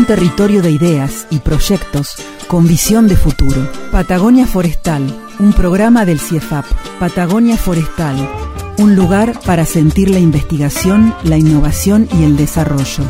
Un territorio de ideas y proyectos con visión de futuro. Patagonia Forestal, un programa del CIEFAP. Patagonia Forestal, un lugar para sentir la investigación, la innovación y el desarrollo.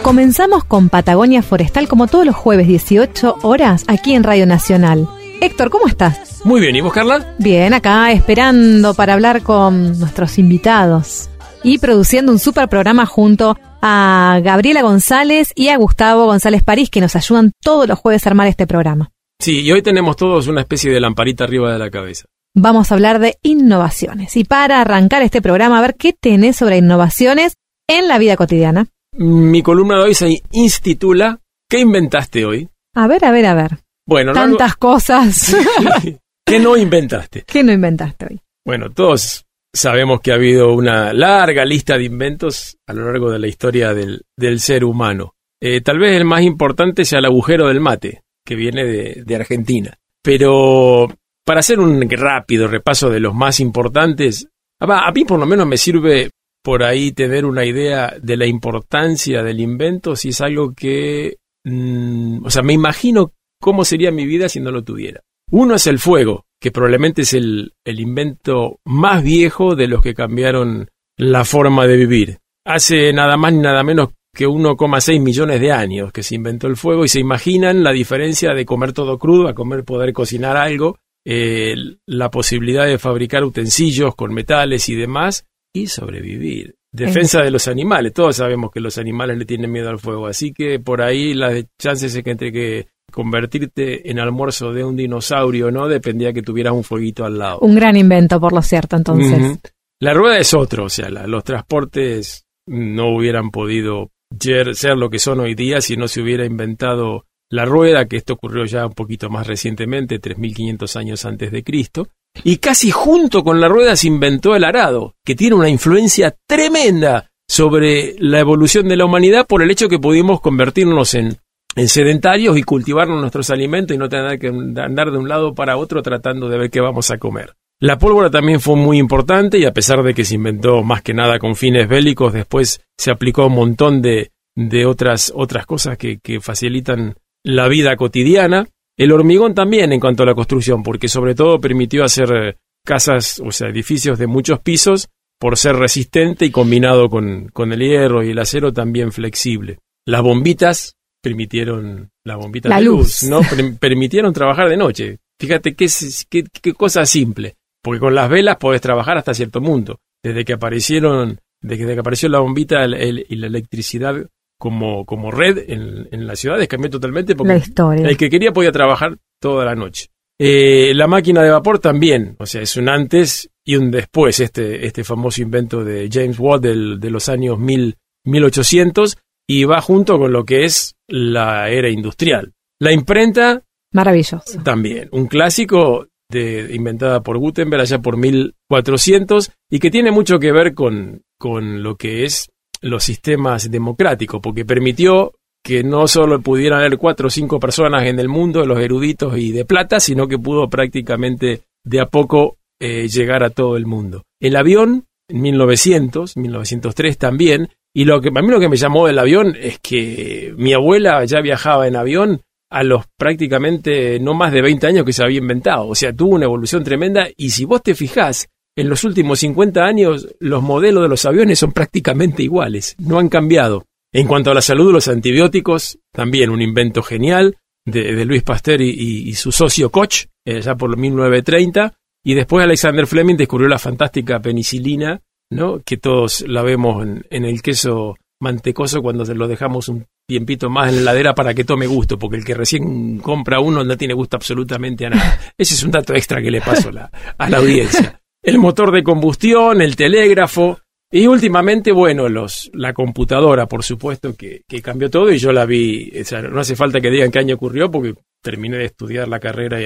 Comenzamos con Patagonia Forestal como todos los jueves 18 horas aquí en Radio Nacional. Héctor, ¿cómo estás? Muy bien, ¿y vos, Carla? Bien, acá esperando para hablar con nuestros invitados y produciendo un super programa junto a Gabriela González y a Gustavo González París que nos ayudan todos los jueves a armar este programa. Sí, y hoy tenemos todos una especie de lamparita arriba de la cabeza. Vamos a hablar de innovaciones y para arrancar este programa a ver qué tenés sobre innovaciones en la vida cotidiana. Mi columna de hoy se intitula ¿Qué inventaste hoy? A ver, a ver, a ver. Bueno, no- Tantas cosas. ¿Qué no inventaste? ¿Qué no inventaste hoy? Bueno, todos sabemos que ha habido una larga lista de inventos a lo largo de la historia del, ser humano. Eh, tal vez el más importante sea el agujero del mate, que viene de, Argentina. Pero para hacer un rápido repaso de los más importantes, a a mí por lo menos me sirve por ahí tener una idea de la importancia del invento si es algo que... mm, o sea, me imagino cómo sería mi vida si no lo tuviera. Uno es el fuego, que probablemente es el, el invento más viejo de los que cambiaron la forma de vivir. Hace nada más ni nada menos que 1,6 millones de años que se inventó el fuego y se imaginan la diferencia de comer todo crudo a comer poder cocinar algo, eh, la posibilidad de fabricar utensilios con metales y demás y sobrevivir. Defensa de los animales, todos sabemos que los animales le tienen miedo al fuego, así que por ahí las chances es que entre que convertirte en almuerzo de un dinosaurio no dependía que tuvieras un fueguito al lado. Un gran invento, por lo cierto, entonces. La rueda es otro, o sea, la- los transportes no hubieran podido ser lo que son hoy día si no se hubiera inventado la rueda, que esto ocurrió ya un poquito más recientemente, 3500 años antes de Cristo. Y casi junto con la rueda se inventó el arado, que tiene una influencia tremenda sobre la evolución de la humanidad por el hecho que pudimos convertirnos en, en sedentarios y cultivarnos nuestros alimentos y no tener que andar de un lado para otro tratando de ver qué vamos a comer. La pólvora también fue muy importante y a pesar de que se inventó más que nada con fines bélicos, después se aplicó un montón de, de otras, otras cosas que, que facilitan la vida cotidiana. El hormigón también en cuanto a la construcción, porque sobre todo permitió hacer eh, casas, o sea, edificios de muchos pisos, por ser resistente y combinado con, con el hierro y el acero también flexible. Las bombitas permitieron, las bombitas La de luz. luz, ¿no? Per- permitieron trabajar de noche. Fíjate qué, qué, qué cosa simple, porque con las velas podés trabajar hasta cierto punto. Desde que aparecieron, desde que apareció la bombita el- el- y la electricidad como, como red en, en las ciudades cambió totalmente porque La historia. el que quería podía trabajar toda la noche. Eh, la máquina de vapor también, o sea, es un antes y un después, este, este famoso invento de James Watt del- de los años 1000, 1800 y va junto con lo que es la era industrial. La imprenta Maravilloso. también, un clásico de, inventada por Gutenberg allá por 1400 y que tiene mucho que ver con, con lo que es los sistemas democráticos, porque permitió que no solo pudieran haber cuatro o cinco personas en el mundo, los eruditos y de plata, sino que pudo prácticamente de a poco eh, llegar a todo el mundo. El avión, en 1900, 1903 también, y lo que a mí lo que me llamó del avión es que mi abuela ya viajaba en avión a los prácticamente no más de 20 años que se había inventado. O sea, tuvo una evolución tremenda y si vos te fijás, en los últimos 50 años los modelos de los aviones son prácticamente iguales, no han cambiado. En cuanto a la salud, los antibióticos, también un invento genial de, de Luis Pasteur y, su socio Koch, eh, ya por 1930, y después Alexander Fleming descubrió la fantástica penicilina, ¿no? que todos la vemos en, en el queso mantecoso cuando se lo dejamos un tiempito más en la heladera para que tome gusto, porque el que recién compra uno no tiene gusto absolutamente a nada. Ese es un dato extra que le paso a la, a la audiencia. El motor de combustión, el telégrafo, Y últimamente, bueno, los, la computadora, por supuesto, que, que cambió todo y yo la vi, o sea, no hace falta que digan qué año ocurrió porque terminé de estudiar la carrera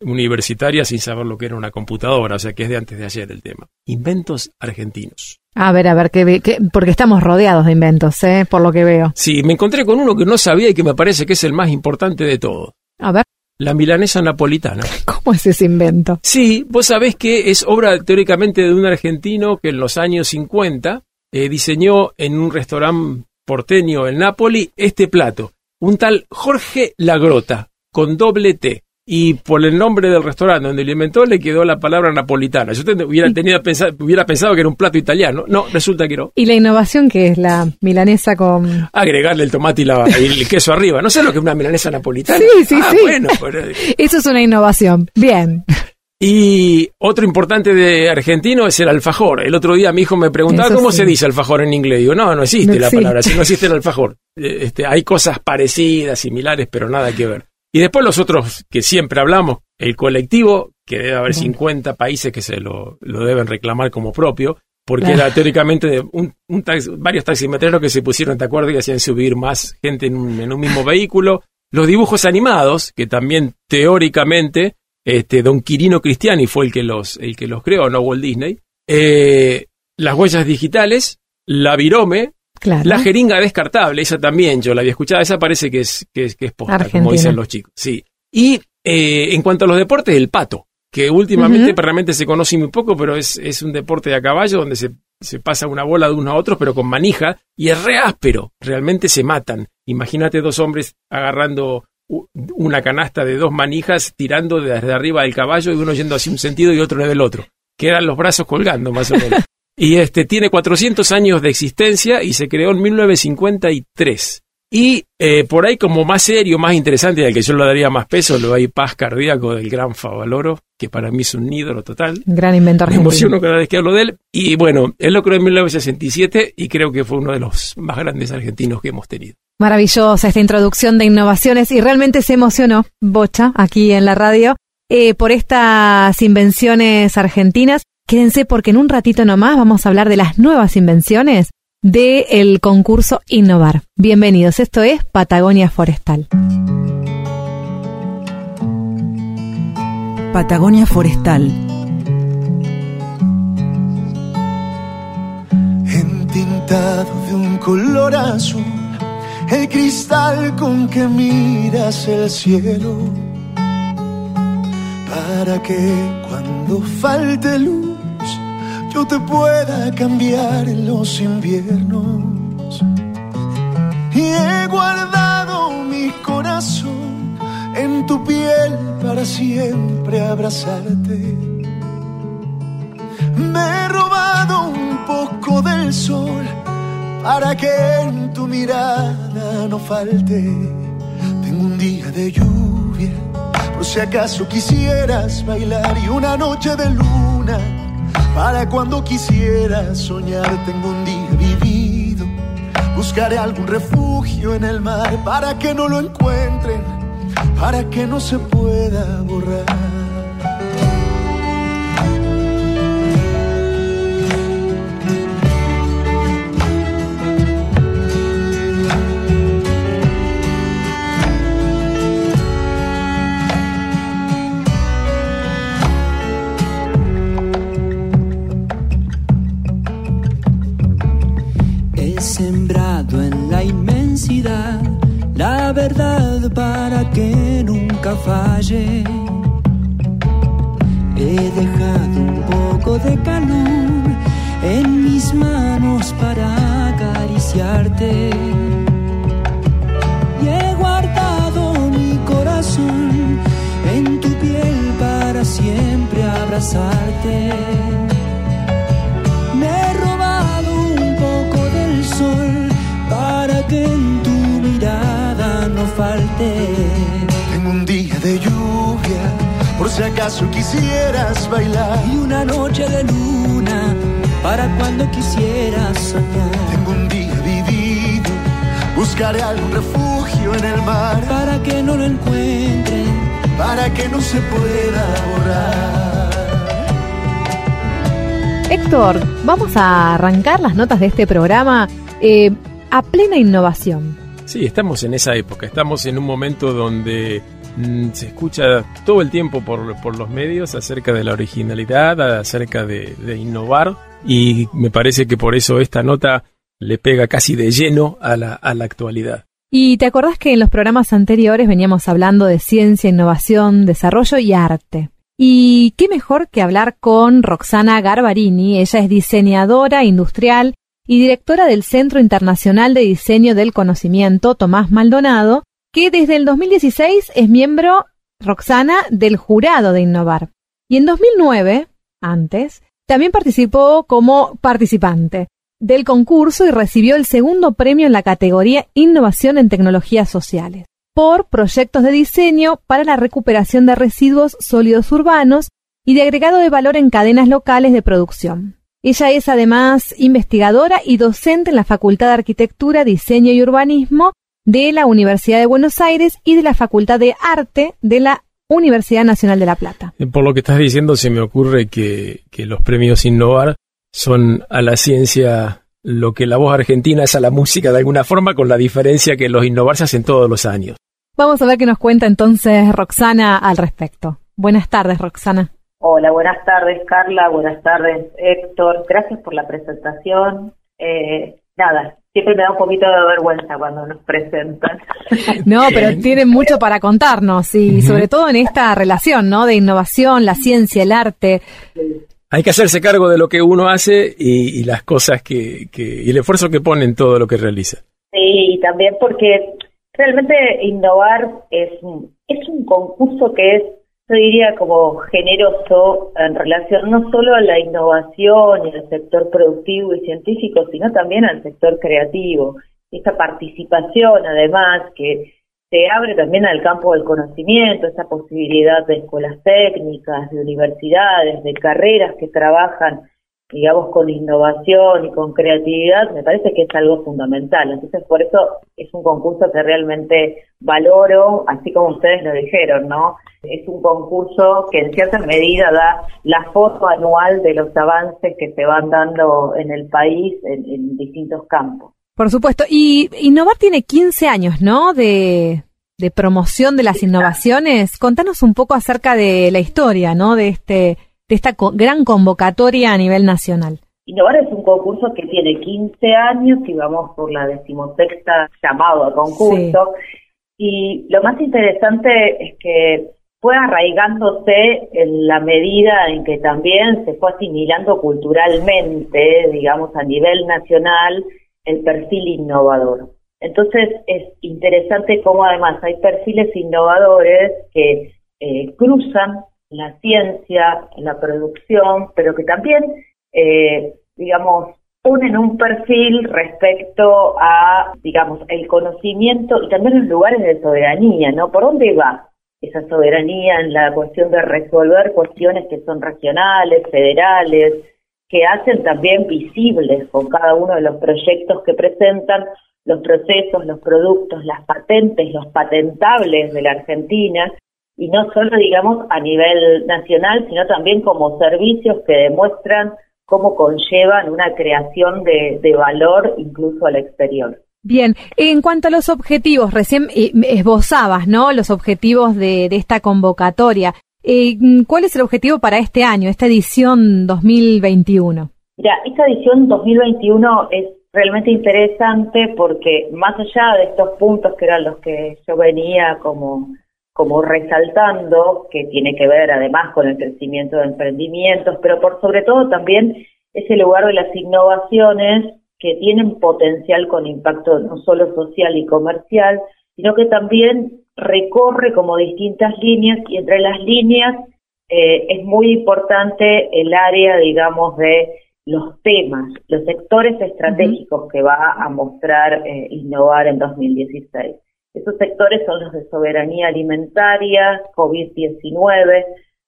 universitaria sin saber lo que era una computadora, o sea que es de antes de ayer el tema. Inventos argentinos. A ver, a ver, que, que- porque estamos rodeados de inventos, ¿eh? Por lo que veo. Sí, me encontré con uno que no sabía y que me parece que es el más importante de todos. A ver, La milanesa napolitana. ¿cómo es ese invento? Sí, vos sabés que es obra teóricamente de un argentino que en los años 50 eh, diseñó en un restaurante porteño en Nápoli este plato. Un tal Jorge Lagrota, con doble T. Y por el nombre del restaurante donde lo inventó le quedó la palabra napolitana. Yo hubiera, tenido pensado, hubiera pensado que era un plato italiano. No, resulta que no. Y la innovación que es la milanesa con... Agregarle el tomate y, la- y el queso arriba. No sé lo que es una milanesa napolitana. Sí, sí, Ah, sí. Bueno, pero- Eso es una innovación. Bien. Y otro importante de argentino es el alfajor. El otro día mi hijo me preguntaba Eso cómo sí. se dice alfajor en inglés. Digo, no, no existe No la existe. palabra, si no existe el alfajor. Eh, Este, hay cosas parecidas, similares, pero nada que ver. Y después los otros que siempre hablamos, el colectivo, que debe haber 50 países que se lo, lo deben reclamar como propio, porque era teóricamente un, un varios taximetreros que se pusieron de acuerdo y hacían subir más gente en un, en un mismo vehículo. Los dibujos animados, que también teóricamente este, don Quirino Cristiani fue el que los, el que los creó, no Walt Disney. Eh, las huellas digitales, la virome, Claro. la jeringa descartable, esa también yo la había escuchado, esa parece que es, que es, que es posta, Argentina. como dicen los chicos. Sí. Y eh, en cuanto a los deportes, el pato, que últimamente Ujú. realmente se conoce muy poco, pero es, es un deporte de a caballo donde se, se pasa una bola de uno a otro, pero con manija, y es re áspero, realmente se matan. Imagínate dos hombres agarrando una canasta de dos manijas, tirando desde arriba del caballo y uno yendo hacia un sentido y otro del otro. Quedan los brazos colgando, más o menos. Y este tiene 400 años de existencia y se creó en 1953. Y eh, por ahí como más serio, más interesante, y al que yo le daría más peso, lo hay Paz Cardíaco del gran Favaloro, que para mí es un ídolo total. Gran invento Me argentino. emociono cada vez que hablo de él. Y bueno, él lo creó en 1967 y creo que fue uno de los más grandes argentinos que hemos tenido. Maravillosa esta introducción de innovaciones y realmente se emocionó Bocha aquí en la radio eh, por estas invenciones argentinas. Quédense porque en un ratito nomás vamos a hablar de las nuevas invenciones del concurso Innovar. Bienvenidos, esto es Patagonia Forestal. Patagonia Forestal. Entintado de un color azul, el cristal con que miras el cielo, para que cuando falte luz yo te pueda cambiar en los inviernos. Y he guardado mi corazón en tu piel para siempre abrazarte. Me he robado un poco del sol para que en tu mirada no falte. Tengo un día de lluvia, por si acaso quisieras bailar y una noche de luna para cuando quisieras soñar. Tengo un día vivido, buscaré algún refugio en el mar para que no lo encuentren, para que no se pueda borrar. Sembrado en la inmensidad la verdad para que nunca falle. He dejado un poco de calor en mis manos para acariciarte. Y he guardado mi corazón en tu piel para siempre abrazarte. Que en tu mirada no falte. Tengo un día de lluvia, por si acaso quisieras bailar. Y una noche de luna para cuando quisieras soñar. Tengo un día vivido, buscaré algún refugio en el mar Para que no lo encuentren, para que no se pueda borrar. Héctor, vamos a arrancar las notas de este programa eh, a plena innovación. Sí, estamos en esa época, estamos en un momento donde mm, se escucha todo el tiempo por, por, los medios acerca de la originalidad, acerca de, de innovar y me parece que por eso esta nota le pega casi de lleno a la, a la actualidad. Y te acordás que en los programas anteriores veníamos hablando de ciencia, innovación, desarrollo y arte. Y qué mejor que hablar con Roxana Garbarini. Ella es diseñadora industrial y directora del Centro Internacional de Diseño del Conocimiento, Tomás Maldonado, que desde el 2016 es miembro, Roxana, del jurado de Innovar. Y en 2009, antes, también participó como participante del concurso y recibió el segundo premio en la categoría Innovación en Tecnologías Sociales por proyectos de diseño para la recuperación de residuos sólidos urbanos y de agregado de valor en cadenas locales de producción. Ella es además investigadora y docente en la Facultad de Arquitectura, Diseño y Urbanismo de la Universidad de Buenos Aires y de la Facultad de Arte de la Universidad Nacional de La Plata. Eh, por lo que estás diciendo, se me ocurre que, que los premios Innovar son a la ciencia lo que la voz argentina es a la música de alguna forma, con la diferencia que los Innovar se hacen todos los años. Vamos a ver qué nos cuenta entonces Roxana al respecto. Buenas tardes, Roxana. Hola, buenas tardes, Carla. Buenas tardes, Héctor. Gracias por la presentación. Eh, nada, siempre me da un poquito de vergüenza cuando nos presentan. No, pero tienen mucho para contarnos y sobre todo en esta relación, ¿no? De innovación, la ciencia, el arte. Hay que hacerse cargo de lo que uno hace y, las cosas que, que, y el esfuerzo que pone en todo lo que realiza. Sí, y también porque Realmente innovar es un, es un concurso que es, yo diría, como generoso en relación no solo a la innovación y al sector productivo y científico, sino también al sector creativo. Esta participación, además, que se abre también al campo del conocimiento, esa posibilidad de escuelas técnicas, de universidades, de carreras que trabajan digamos, con innovación y con creatividad, me parece que es algo fundamental. Entonces, por eso es un concurso que realmente valoro, así como ustedes lo dijeron, ¿no? Es un concurso que en cierta medida da la foto anual de los avances que se van dando en el país en, distintos campos. Por supuesto. Y Innovar tiene 15 años, ¿no? De, de promoción de las innovaciones. Contanos un poco acerca de la historia, ¿no? De este de esta gran convocatoria a nivel nacional? Innovar es un concurso que tiene 15 años y vamos por la decimosexta llamado a concurso. Y lo más interesante es que fue arraigándose en la medida en que también se fue asimilando culturalmente, digamos, a nivel nacional, el perfil innovador. Entonces es interesante cómo además hay perfiles innovadores que eh, cruzan la ciencia, la producción, pero que también, eh, digamos, ponen un perfil respecto a, digamos, el conocimiento y también los lugares de soberanía, ¿no? ¿Por dónde va esa soberanía en la cuestión de resolver cuestiones que son regionales, federales, que hacen también visibles con cada uno de los proyectos que presentan los procesos, los productos, las patentes, los patentables de la Argentina, y no solo, digamos, a nivel nacional, sino también como servicios que demuestran cómo conllevan una creación de, valor incluso al exterior. Bien, en cuanto a los objetivos, recién eh, esbozabas, ¿no? Los objetivos de, esta convocatoria. Eh, ¿Cuál es el objetivo para este año, esta edición 2021? Mira, esta edición 2021 es realmente interesante porque más allá de estos puntos que eran los que yo venía como como resaltando que tiene que ver además con el crecimiento de emprendimientos, pero por sobre todo también ese lugar de las innovaciones que tienen potencial con impacto no solo social y comercial, sino que también recorre como distintas líneas y entre las líneas eh, es muy importante el área, digamos, de los temas, los sectores estratégicos que va a mostrar eh, Innovar en 2016. Esos sectores son los de soberanía alimentaria, COVID-19,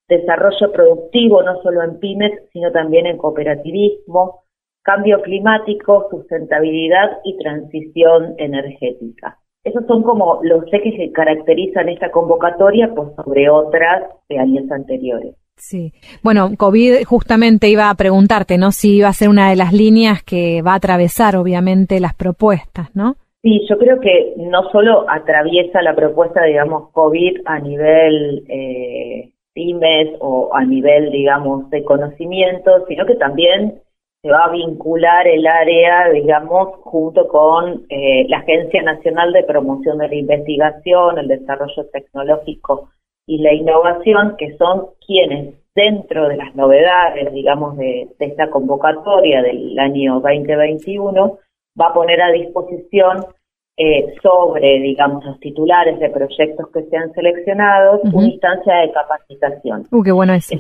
desarrollo productivo, no solo en pymes, sino también en cooperativismo, cambio climático, sustentabilidad y transición energética. esos son como los ejes que caracterizan esta convocatoria por sobre otras de años anteriores. Sí. Bueno, COVID justamente iba a preguntarte, ¿no? Si iba a ser una de las líneas que va a atravesar, obviamente, las propuestas, ¿no? Sí, yo creo que no solo atraviesa la propuesta, digamos, COVID a nivel eh, o a nivel, digamos, de conocimiento, sino que también se va a vincular el área, digamos, junto con eh, la Agencia Nacional de Promoción de la Investigación, el Desarrollo Tecnológico y la Innovación, que son quienes dentro de las novedades, digamos, de, esta convocatoria del año 2021, va a poner a disposición eh, sobre, digamos, los titulares de proyectos que sean seleccionados, una instancia de capacitación. Uh, qué bueno eso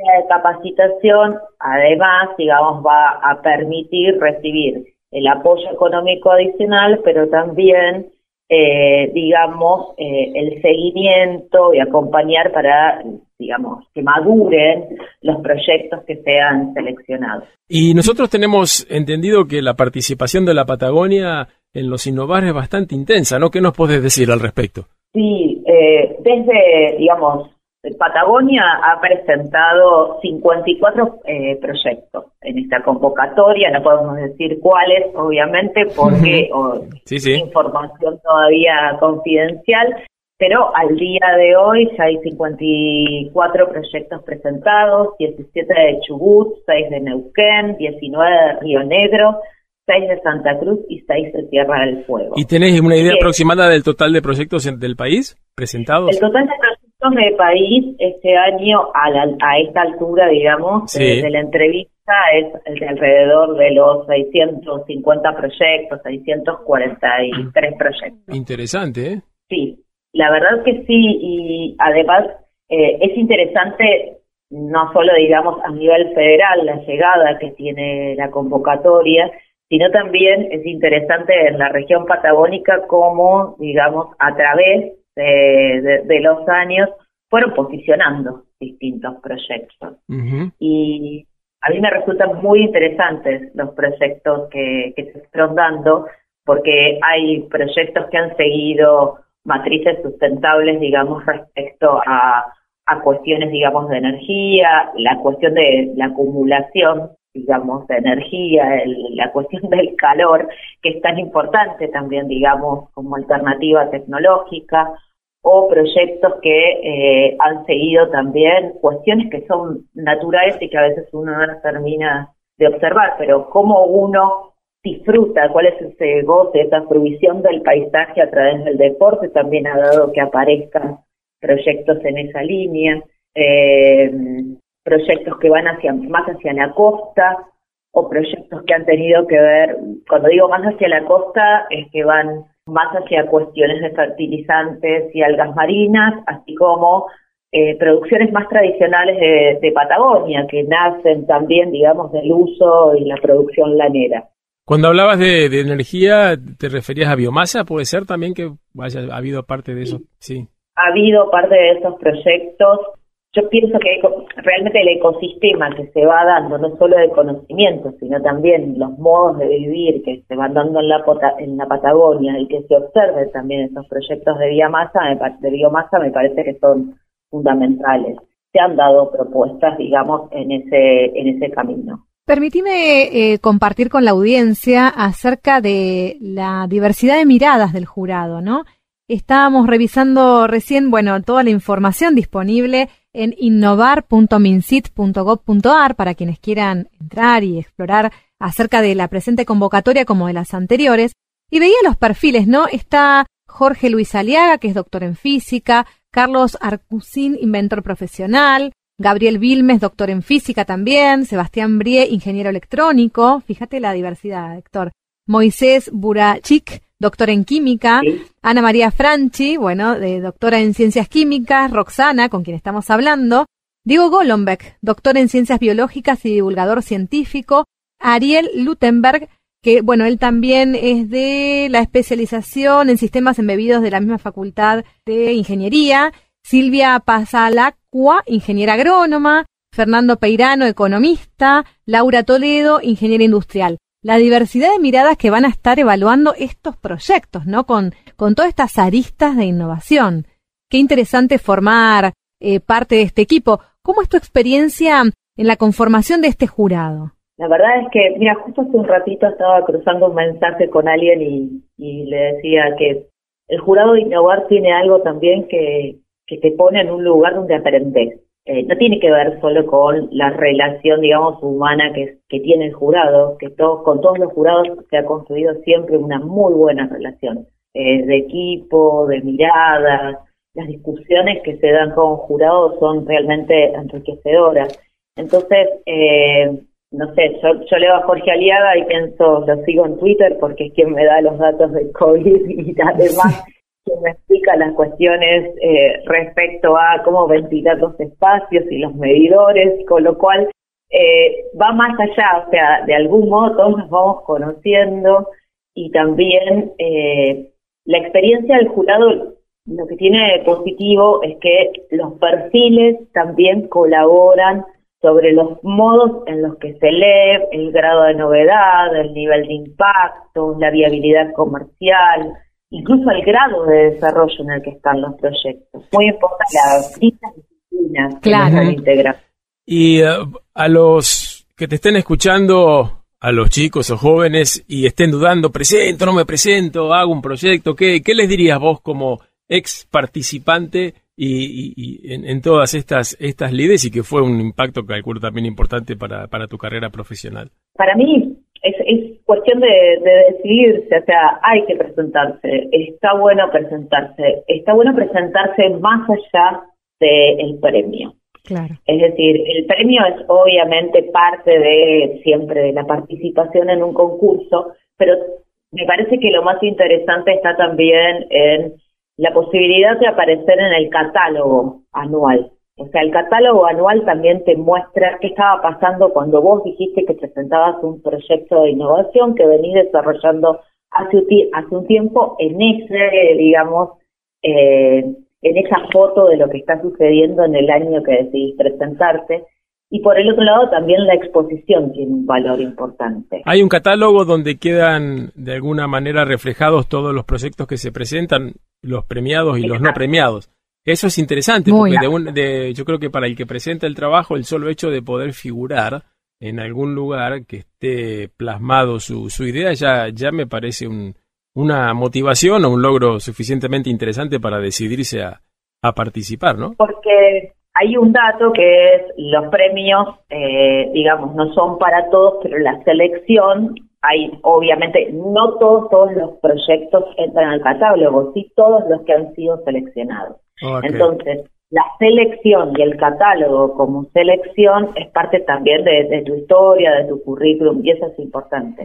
de capacitación, además, digamos, va a permitir recibir el apoyo económico adicional, pero también, eh, digamos, eh, el seguimiento y acompañar para, digamos, que maduren los proyectos que sean seleccionados. Y nosotros tenemos entendido que la participación de la Patagonia en los innovar es bastante intensa, ¿no? ¿Qué nos puedes decir al respecto? Sí, eh, desde, digamos, Patagonia ha presentado 54 eh, proyectos en esta convocatoria, no podemos decir cuáles, obviamente, porque es información todavía confidencial, pero al día de hoy ya hay 54 proyectos presentados, 17 de Chubut, 6 de Neuquén, 19 de Río Negro, 6 de Santa Cruz y 6 de Tierra del Fuego. ¿Y tenés una idea aproximada del total de proyectos del país presentados? El total de proyectos de país este año a, a esta altura, digamos, de, la entrevista es de alrededor de los 650 proyectos, 643 proyectos. Interesante, ¿eh? Sí, la verdad que sí, y además eh, es interesante no solo, digamos, a nivel federal la llegada que tiene la convocatoria, sino también es interesante en la región patagónica cómo, digamos, a través de, los años fueron posicionando distintos proyectos. Y a mí me resultan muy interesantes los proyectos que, se están dando, porque hay proyectos que han seguido matrices sustentables, digamos, respecto a, a cuestiones, digamos, de energía, la cuestión de la acumulación digamos, de energía, la cuestión del calor, que es tan importante también, digamos, como alternativa tecnológica, o proyectos que eh, han seguido también cuestiones que son naturales y que a veces uno no termina de observar, pero cómo uno disfruta, cuál es ese goce, esa fruición del paisaje a través del deporte, también ha dado que aparezcan proyectos en esa línea. Eh, proyectos que van hacia más hacia la costa o proyectos que han tenido que ver, cuando digo más hacia la costa, es que van más hacia cuestiones de fertilizantes y algas marinas, así como eh, producciones más tradicionales de, Patagonia, que nacen también, digamos, del uso y la producción lanera. Cuando hablabas de, energía, ¿te referías a biomasa? ¿Puede ser también que haya habido parte de eso? Sí. Ha habido parte de esos proyectos yo pienso que realmente el ecosistema que se va dando, no solo de conocimiento, sino también los modos de vivir que se van dando en la, en la Patagonia y que se observen también esos proyectos de biomasa, de biomasa me parece que son fundamentales. Se han dado propuestas, digamos, en ese, en ese camino. Permitime eh, compartir con la audiencia acerca de la diversidad de miradas del jurado, ¿no? Estábamos revisando recién, bueno, toda la información disponible en innovar.mincit.gov.ar para quienes quieran entrar y explorar acerca de la presente convocatoria como de las anteriores. Y veía los perfiles, ¿no? Está Jorge Luis Aliaga, que es doctor en física, Carlos Arcusín, inventor profesional, Gabriel Vilmes, doctor en física también, Sebastián Brie, ingeniero electrónico, fíjate la diversidad, Héctor, Moisés Burachik, doctor en química, Ana María Franchi, bueno, de doctora en ciencias químicas, Roxana, con quien estamos hablando, Diego Golombek, doctor en ciencias biológicas y divulgador científico, Ariel Lutenberg, que bueno, él también es de la especialización en sistemas embebidos de la misma facultad de ingeniería, Silvia Pasalacua, ingeniera agrónoma, Fernando Peirano, economista, Laura Toledo, ingeniera industrial la diversidad de miradas que van a estar evaluando estos proyectos, ¿no? Con, con todas estas aristas de innovación. Qué interesante formar eh, parte de este equipo. ¿Cómo es tu experiencia en la conformación de este jurado? La verdad es que, mira, justo hace un ratito estaba cruzando un mensaje con alguien y le decía que el jurado de innovar tiene algo también que, que te pone en un lugar donde aprendes. Eh, no tiene que ver solo con la relación, digamos, humana que, tiene el jurado, que todo, con todos los jurados se ha construido siempre una muy buena relación eh, de equipo, de miradas. Las discusiones que se dan con jurados son realmente enriquecedoras. Entonces, eh, no sé, yo, yo leo a Jorge Aliaga y pienso, lo sigo en Twitter porque es quien me da los datos del COVID y además quien me explica las cuestiones eh, respecto a cómo ventilar los espacios y los medidores, con lo cual eh, va más allá, o sea, de algún modo todos nos vamos conociendo y también eh, la experiencia del jurado lo que tiene positivo es que los perfiles también colaboran sobre los modos en los que se lee, el grado de novedad, el nivel de impacto, la viabilidad comercial, incluso el grado de desarrollo en el que están los proyectos. Muy importante las disciplinas claro. integrar. Y uh, a los que te estén escuchando, a los chicos o jóvenes, y estén dudando, presento, no me presento, hago un proyecto, ¿qué, qué les dirías vos como ex participante y, en, todas estas estas lides y que fue un impacto, calculo, también importante para, para tu carrera profesional? Para mí es, es cuestión de, de, decidirse, o sea, hay que presentarse, está bueno presentarse, está bueno presentarse más allá del premio. Claro. Es decir, el premio es obviamente parte de siempre de la participación en un concurso, pero me parece que lo más interesante está también en la posibilidad de aparecer en el catálogo anual. O sea, el catálogo anual también te muestra qué estaba pasando cuando vos dijiste que presentabas un proyecto de innovación que venís desarrollando hace, hace un tiempo en ese, digamos, eh, en esa foto de lo que está sucediendo en el año que decidís presentarte. Y por el otro lado, también la exposición tiene un valor importante. Hay un catálogo donde quedan de alguna manera reflejados todos los proyectos que se presentan, los premiados y los no premiados. Eso es interesante, porque de yo creo que para el que presenta el trabajo, el solo hecho de poder figurar en algún lugar que esté plasmado su, su idea ya, ya me parece un, una motivación o un logro suficientemente interesante para decidirse a, a participar, ¿no? Porque hay un dato que es los premios, eh, digamos, no son para todos, pero la selección hay obviamente no todos, todos los proyectos entran al catálogo, sí todos los que han sido seleccionados. Entonces, la selección y el catálogo como selección es parte también de, tu historia, de tu currículum, y eso es importante.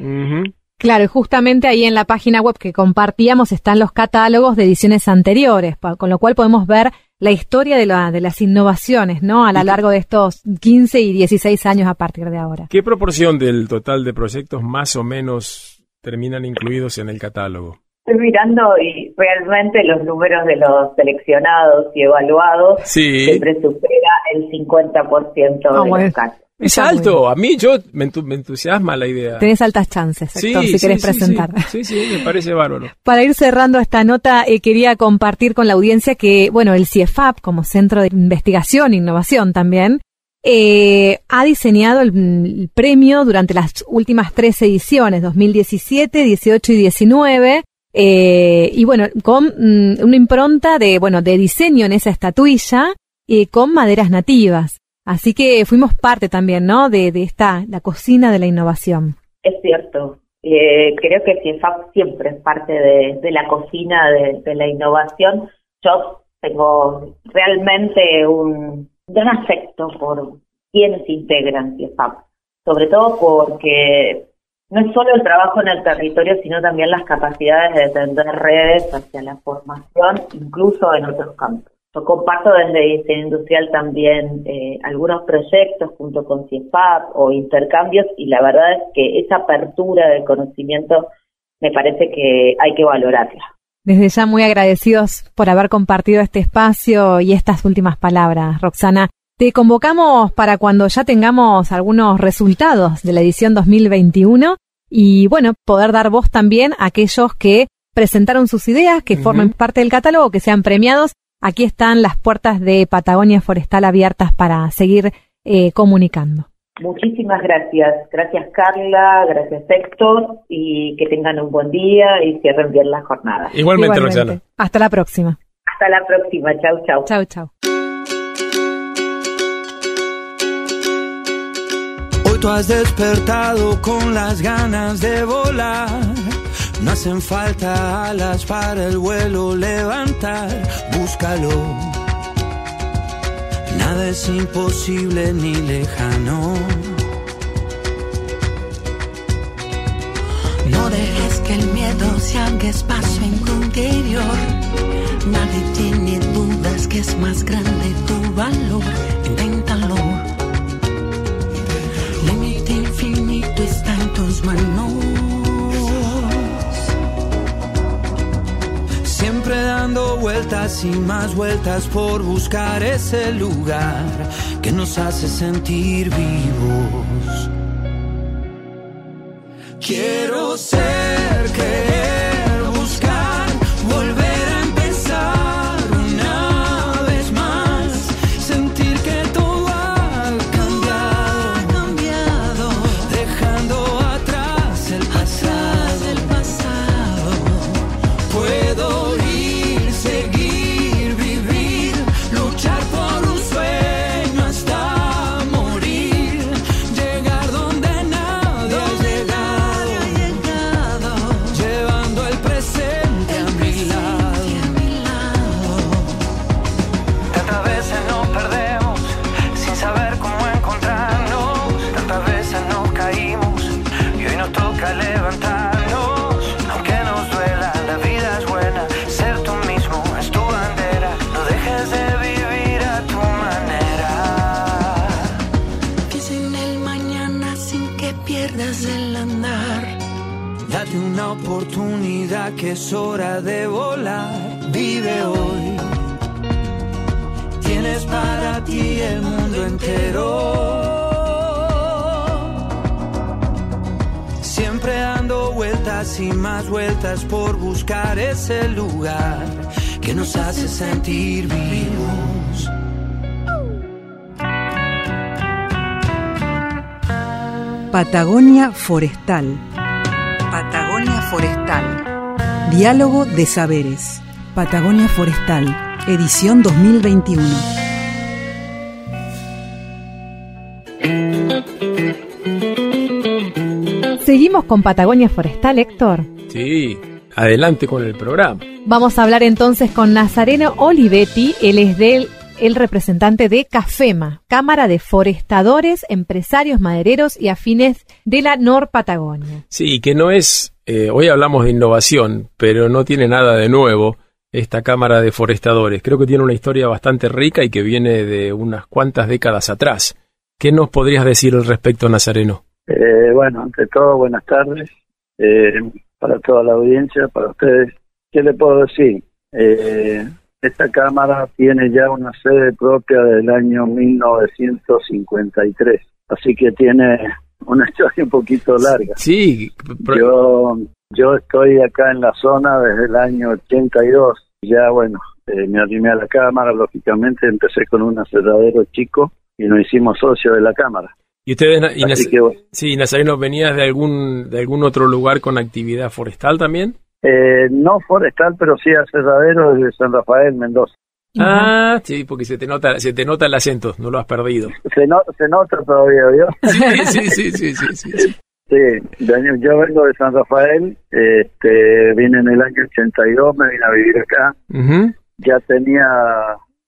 Claro, y justamente ahí en la página web que compartíamos están los catálogos de ediciones anteriores, con lo cual podemos ver la historia de, la, de las innovaciones, ¿no? A lo largo de estos 15 y 16 años a partir de ahora. ¿Qué proporción del total de proyectos más o menos terminan incluidos en el catálogo? Estoy mirando y realmente los números de los seleccionados y evaluados siempre supera el 50% de los casos. Es alto, a mí yo me, entusiasma la idea. Tenés altas chances, Héctor, si querés presentar. Sí, sí, me parece bárbaro. Para ir cerrando esta nota, eh, quería compartir con la audiencia que, bueno, el CIEFAP, como Centro de Investigación e Innovación también, eh, ha diseñado el, premio durante las últimas tres ediciones, 2017, 18 y 19, eh, y bueno, con mm, una impronta de, bueno, de diseño en esa estatuilla y con maderas nativas. Así que fuimos parte también, ¿no? De, de esta, la cocina de la innovación. Es cierto. Eh, creo que CIEFAP siempre es parte de, la cocina de, la innovación. Yo tengo realmente un gran afecto por quienes integran CIEFAP, sobre todo porque no es solo el trabajo en el territorio, sino también las capacidades de tender redes hacia la formación, incluso en otros campos. Yo comparto desde diseño industrial también eh, algunos proyectos junto con CIEFAP o intercambios y la verdad es que esa apertura del conocimiento me parece que hay que valorarla. Desde ya muy agradecidos por haber compartido este espacio y estas últimas palabras, Roxana. Te convocamos para cuando ya tengamos algunos resultados de la edición 2021 y bueno, poder dar voz también a aquellos que presentaron sus ideas, que formen parte del catálogo, que sean premiados. Aquí están las puertas de Patagonia Forestal abiertas para seguir eh, comunicando. Muchísimas gracias. Gracias Carla, gracias Héctor y que tengan un buen día y cierren bien la jornada. Igualmente, Roxana. Hasta la próxima. Hasta la próxima. Chau, chau. Chau, chau. Tú has despertado con las ganas de volar. No hacen falta alas para el vuelo levantar. Búscalo. Nada es imposible ni lejano. No dejes que el miedo se haga espacio en tu interior. Nadie tiene dudas que es más grande tu valor. Inténtalo. Tus manos. Siempre dando vueltas y más vueltas por buscar ese lugar que nos hace sentir vivos. Quiero ser, es hora de volar, vive hoy. Tienes para ti el mundo entero. Siempre dando vueltas y más vueltas por buscar ese lugar que nos hace sentir vivos. Patagonia Forestal. Patagonia Forestal. Diálogo de Saberes. Patagonia Forestal. Edición 2021. Seguimos con Patagonia Forestal, Héctor. Sí, adelante con el programa. Vamos a hablar entonces con Nazareno Olivetti, él es del el representante de CAFEMA, Cámara de Forestadores, Empresarios Madereros y Afines de la Nor Patagonia. Sí, que no es, eh, hoy hablamos de innovación, pero no tiene nada de nuevo esta Cámara de Forestadores. Creo que tiene una historia bastante rica y que viene de unas cuantas décadas atrás. ¿Qué nos podrías decir al respecto, Nazareno? Eh, bueno, ante todo, buenas tardes eh, para toda la audiencia, para ustedes. ¿Qué le puedo decir? Eh, esta Cámara tiene ya una sede propia del año 1953, así que tiene una historia un poquito larga. Sí, Yo, yo estoy acá en la zona desde el año 82. Ya, bueno, eh, me arrimé a la Cámara, lógicamente empecé con un aserradero chico y nos hicimos socios de la Cámara. y ustedes, y Así Naz- que, bueno, sí, Nazareno, ¿venías de algún, de algún otro lugar con actividad forestal también? Eh, no forestal, pero sí aserradero desde San Rafael, Mendoza. Ah, sí, porque se te nota, se te nota el acento, no lo has perdido. Se, no, se nota todavía, ¿vio? Sí, sí, sí, sí, sí, sí, sí. Sí, yo, yo vengo de San Rafael, este, vine en el año 82, me vine a vivir acá. Ya tenía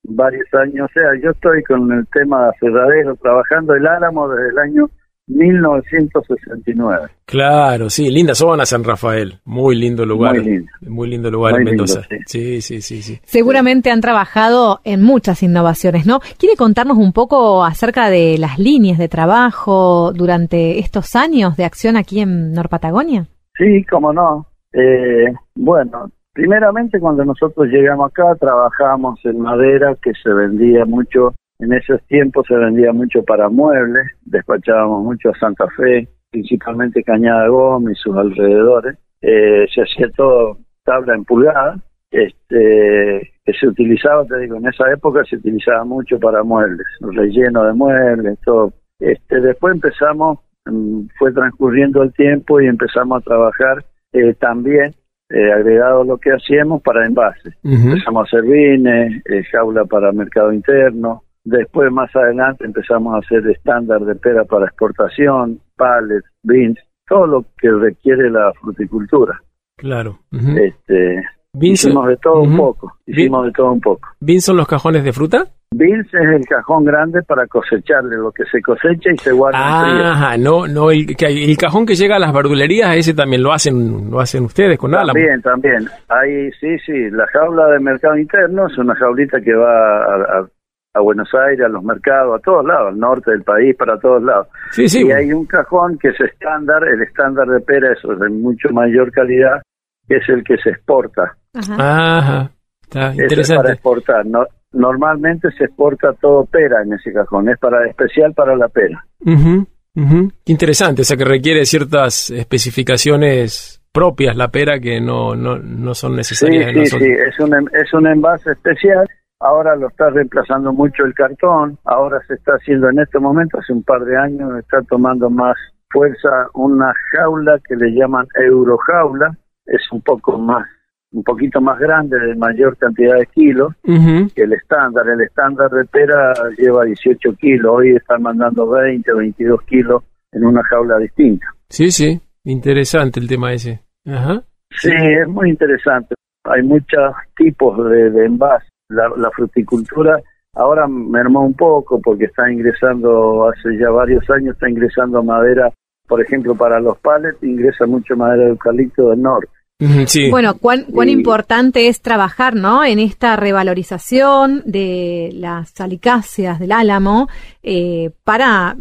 varios años, o sea, yo estoy con el tema de aserradero, trabajando el álamo desde el año 1969. Claro, sí, linda zona San Rafael, muy lindo lugar. Muy lindo. Muy lindo lugar Muy en lindo, Mendoza. sí. sí, sí, sí, sí. Seguramente han trabajado en muchas innovaciones, ¿no? ¿Quiere contarnos un poco acerca de las líneas de trabajo durante estos años de acción aquí en Norpatagonia? Sí, cómo no. Eh, bueno, primeramente cuando nosotros llegamos acá trabajamos en madera que se vendía mucho, en esos tiempos se vendía mucho para muebles, despachábamos mucho a Santa Fe, principalmente Cañada Gómez y sus alrededores. Eh, se hacía todo tabla en pulgada, este, que se utilizaba, te digo, en esa época se utilizaba mucho para muebles, relleno de muebles, todo. Este, después empezamos, mm, fue transcurriendo el tiempo y empezamos a trabajar eh, también, eh, agregado lo que hacíamos para envases. Empezamos a hacer vines, eh, jaula para mercado interno. Después, más adelante, empezamos a hacer estándar de pera para exportación, pallets, beans, todo lo que requiere la fruticultura. Claro. Este, Beans- hicimos de todo un poco, hicimos de todo un poco. ¿Beans son los cajones de fruta? Beans es el cajón grande para cosecharle lo que se cosecha y se guarda en. Ajá, no, no, el, que hay- el cajón que llega a las verdulerías, ese también lo hacen, lo hacen ustedes con álamo. También, también. Ahí, sí, sí, la jaula de mercado interno es una jaulita que va a, a- a Buenos Aires, a los mercados, a todos lados, al norte del país, para todos lados. Sí, sí. Y hay un cajón que es estándar, el estándar de pera, eso es de mucho mayor calidad, que es el que se exporta. Ajá, está Ese es para interesante. exportar. No, normalmente se exporta todo pera en ese cajón, es para especial para la pera. Ujú. Qué interesante, o sea que requiere ciertas especificaciones propias la pera que no, no, no son Sí, necesarias en sí, nosotros. sí, es un, en- es un envase especial. Ahora lo está reemplazando mucho el cartón. Ahora se está haciendo en este momento, hace un par de años, está tomando más fuerza una jaula que le llaman eurojaula. Es un poco más, un poquito más grande, de mayor cantidad de kilos que el estándar. El estándar de pera lleva 18 kilos. Hoy están mandando 20, 22 kilos en una jaula distinta. Sí, sí, interesante el tema ese. Ajá. Sí, es muy interesante. Hay muchos tipos de, de envase. La, la fruticultura ahora mermó un poco porque está ingresando, hace ya varios años, está ingresando madera, por ejemplo, para los palets, ingresa mucho madera de eucalipto del norte. Sí. Bueno, cuán, cuán Y- importante es trabajar, ¿no? En esta revalorización de las salicáceas del álamo eh, para a-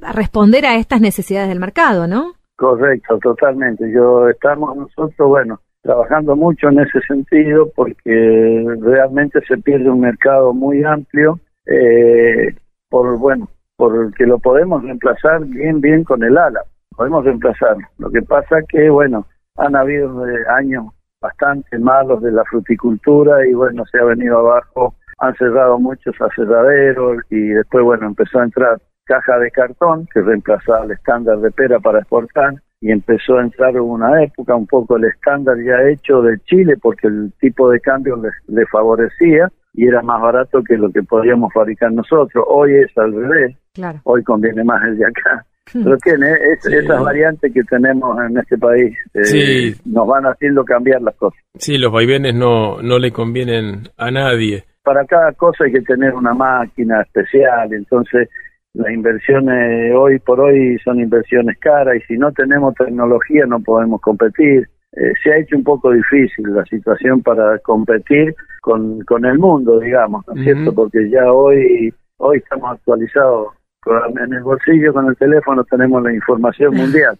a responder a estas necesidades del mercado, ¿no? Correcto, totalmente. Yo estamos nosotros, bueno, trabajando mucho en ese sentido porque realmente se pierde un mercado muy amplio eh, por, bueno, porque lo podemos reemplazar bien, bien con el ala. Podemos reemplazarlo. Lo que pasa que, bueno, han habido eh, años bastante malos de la fruticultura y, bueno, se ha venido abajo. Han cerrado muchos aserraderos y después, bueno, empezó a entrar caja de cartón que reemplazaba el estándar de pera para exportar y empezó a entrar en una época un poco el estándar ya hecho de Chile porque el tipo de cambio le, le favorecía y era más barato que lo que podíamos fabricar nosotros. Hoy es al revés, Claro. hoy conviene más el de acá. Pero tiene es- Sí. esas variantes que tenemos en este país eh, Sí. nos van haciendo cambiar las cosas. Sí, los vaivenes no, no le convienen a nadie. para cada cosa hay que tener una máquina especial, entonces las inversiones hoy por hoy son inversiones caras y si no tenemos tecnología no podemos competir. Eh, se ha hecho un poco difícil la situación para competir con, con el mundo, digamos, ¿no es cierto? Porque ya hoy hoy estamos actualizados. En el bolsillo con el teléfono tenemos la información mundial,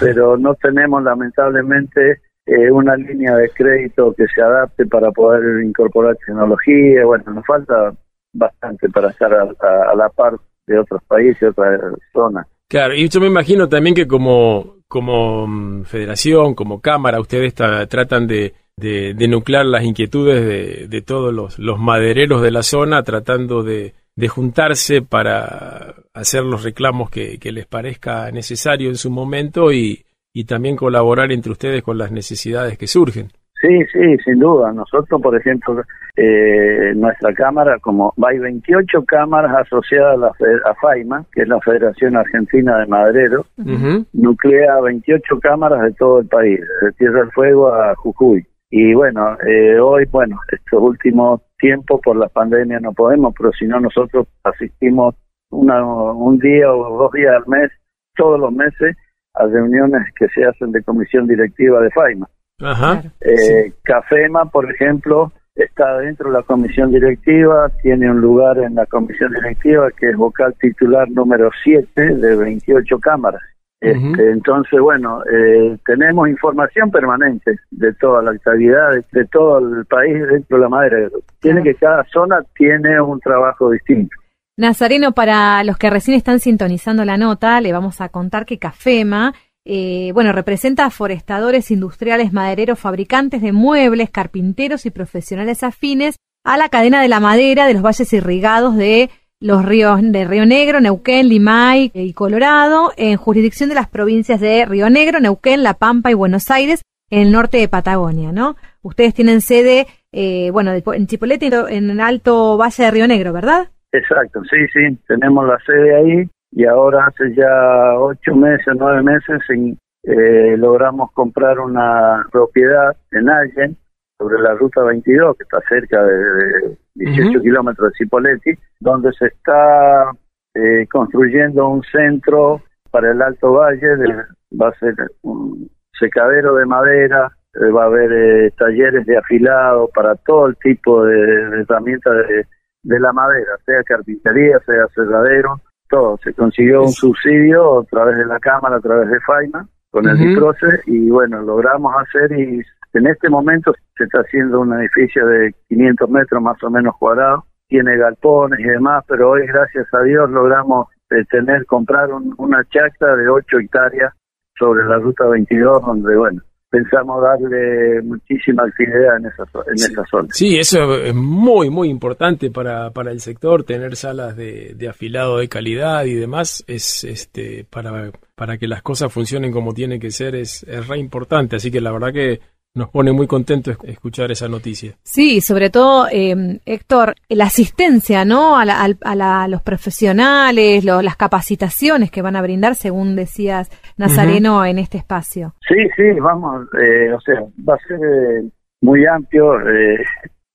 pero no tenemos lamentablemente eh, una línea de crédito que se adapte para poder incorporar tecnología. Bueno, nos falta bastante para estar a, a- a la par de otros países, otras zonas. Claro, y yo me imagino también que como, como mm, federación, como cámara, ustedes ta- tratan de, de, de nuclear las inquietudes de, de todos los, los madereros de la zona, tratando de, de juntarse para hacer los reclamos que, que les parezca necesario en su momento y, y también colaborar entre ustedes con las necesidades que surgen. Sí, sí, sin duda. Nosotros, por ejemplo, eh, nuestra cámara, como hay 28 cámaras asociadas a, la, a FAIMA, que es la Federación Argentina de Madereros, Ujú. nuclea 28 cámaras de todo el país, de Tierra del Fuego a Jujuy. Y bueno, eh, hoy, bueno, estos últimos tiempos por la pandemia no podemos, pero si no nosotros asistimos una, un día o dos días al mes, todos los meses, a reuniones que se hacen de comisión directiva de FAIMA. Ajá. Eh, Cafema, por ejemplo, está dentro de la comisión directiva, tiene un lugar en la comisión directiva que es vocal titular número 7 de 28 cámaras. Este, entonces, bueno, eh, tenemos información permanente de toda la actividad, de, de todo el país dentro de la madera. Tiene que cada zona tiene un trabajo distinto. Nazareno, para los que recién están sintonizando la nota, le vamos a contar que Cafema eh, bueno, representa a forestadores industriales, madereros, fabricantes de muebles, carpinteros y profesionales afines a la cadena de la madera de los valles irrigados de los ríos de Río Negro, Neuquén, Limay y Colorado, en jurisdicción de las provincias de Río Negro, Neuquén, La Pampa y Buenos Aires, en el norte de Patagonia, ¿no? Ustedes tienen sede, eh, bueno, en Chipolete, en el Alto Valle de Río Negro, ¿verdad? Exacto, sí, sí, tenemos la sede ahí y ahora hace ya ocho meses, nueve meses eh, logramos comprar una propiedad en Allen sobre la ruta 22 que está cerca de, 18 kilómetros de Cipolletti, donde se está eh, construyendo un centro para el Alto Valle, va a ser un secadero de madera, eh, va a haber talleres de afilado para todo el tipo de, herramientas de, de la madera, sea carpintería, sea cerradero, todo. Se consiguió un subsidio a través de la Cámara, a través de FAIMA, con el DIPROCE, y bueno, logramos hacer y en este momento se está haciendo un edificio de 500 metros más o menos cuadrados, tiene galpones y demás, pero hoy gracias a Dios logramos eh, tener, comprar una chacra de 8 hectáreas sobre la ruta 22, donde bueno, pensamos darle muchísima actividad en esa, en esa zona. Sí, eso es muy, muy importante para, para el sector, tener salas de, de afilado de calidad y demás, es este para, para que las cosas funcionen como tiene que ser, es, es re importante, así que la verdad que nos pone muy contentos escuchar esa noticia. Sí, sobre todo, eh, Héctor, la asistencia, ¿no? A, a, los profesionales, las capacitaciones que van a brindar, según decías, Nazareno, en este espacio. Sí, sí, vamos, eh, o sea, va a ser eh, muy amplio. Eh,